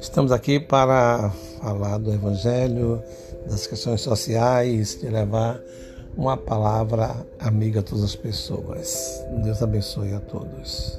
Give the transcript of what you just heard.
Estamos aqui para falar do Evangelho, das questões sociais, de levar uma palavra amiga a todas as pessoas. Deus abençoe a todos.